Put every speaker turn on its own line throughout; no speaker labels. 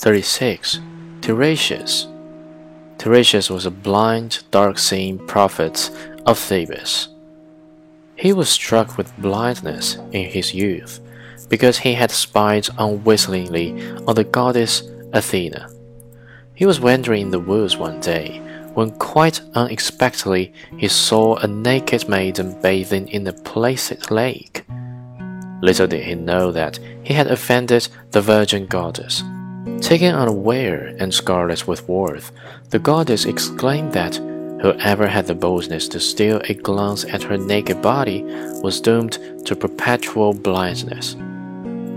36. Tiresias. Tiresias was a blind, dark seeing prophet of Thebes. He was struck with blindness in his youth because he had spied unwittingly on the goddess Athena. He was wandering in the woods one day when quite unexpectedly he saw a naked maiden bathing in a placid lake. Little did he know that he had offended the virgin goddess. Taken unaware and scarlet with wrath, the goddess exclaimed that whoever had the boldness to steal a glance at her naked body was doomed to perpetual blindness.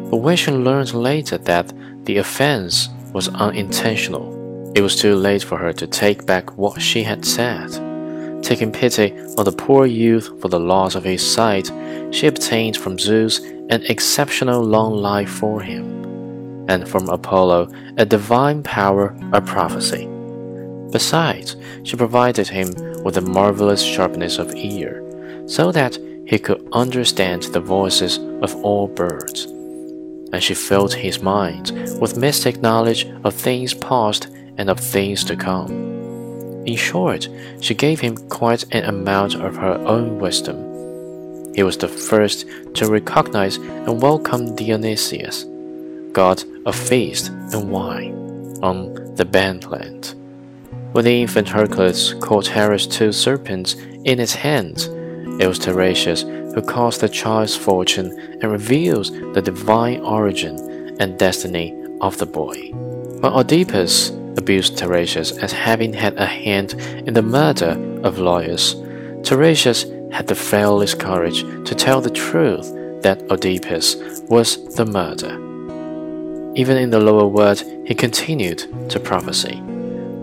But when she learned later that the offense was unintentional, it was too late for her to take back what she had said. Taking pity on the poor youth for the loss of his sight, she obtained from Zeus an exceptional long life for him, and from Apollo a divine power of prophecy. Besides, she provided him with a marvelous sharpness of ear, so that he could understand the voices of all birds. And she filled his mind with mystic knowledge of things past and of things to come. In short, she gave him quite an amount of her own wisdom. He was the first to recognize and welcome Dionysus, god of feast and wine, on the Land. When the infant Hercules caught Hera's two serpents in his hands, it was Tiresias who caused the child's fortune and reveals the divine origin and destiny of the boy. When Oedipus abused Tiresias as having had a hand in the murder of Laius. Tiresias had the fearless courage to tell the truth that Oedipus was the murderer. Even in the lower world, he continued to prophesy.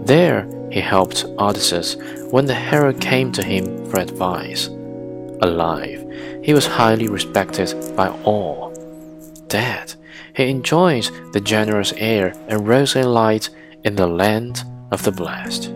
There, he helped Odysseus when the hero came to him for advice. Alive, he was highly respected by all. Dead, he enjoyed the generous air and rosy light in the land of the blessed.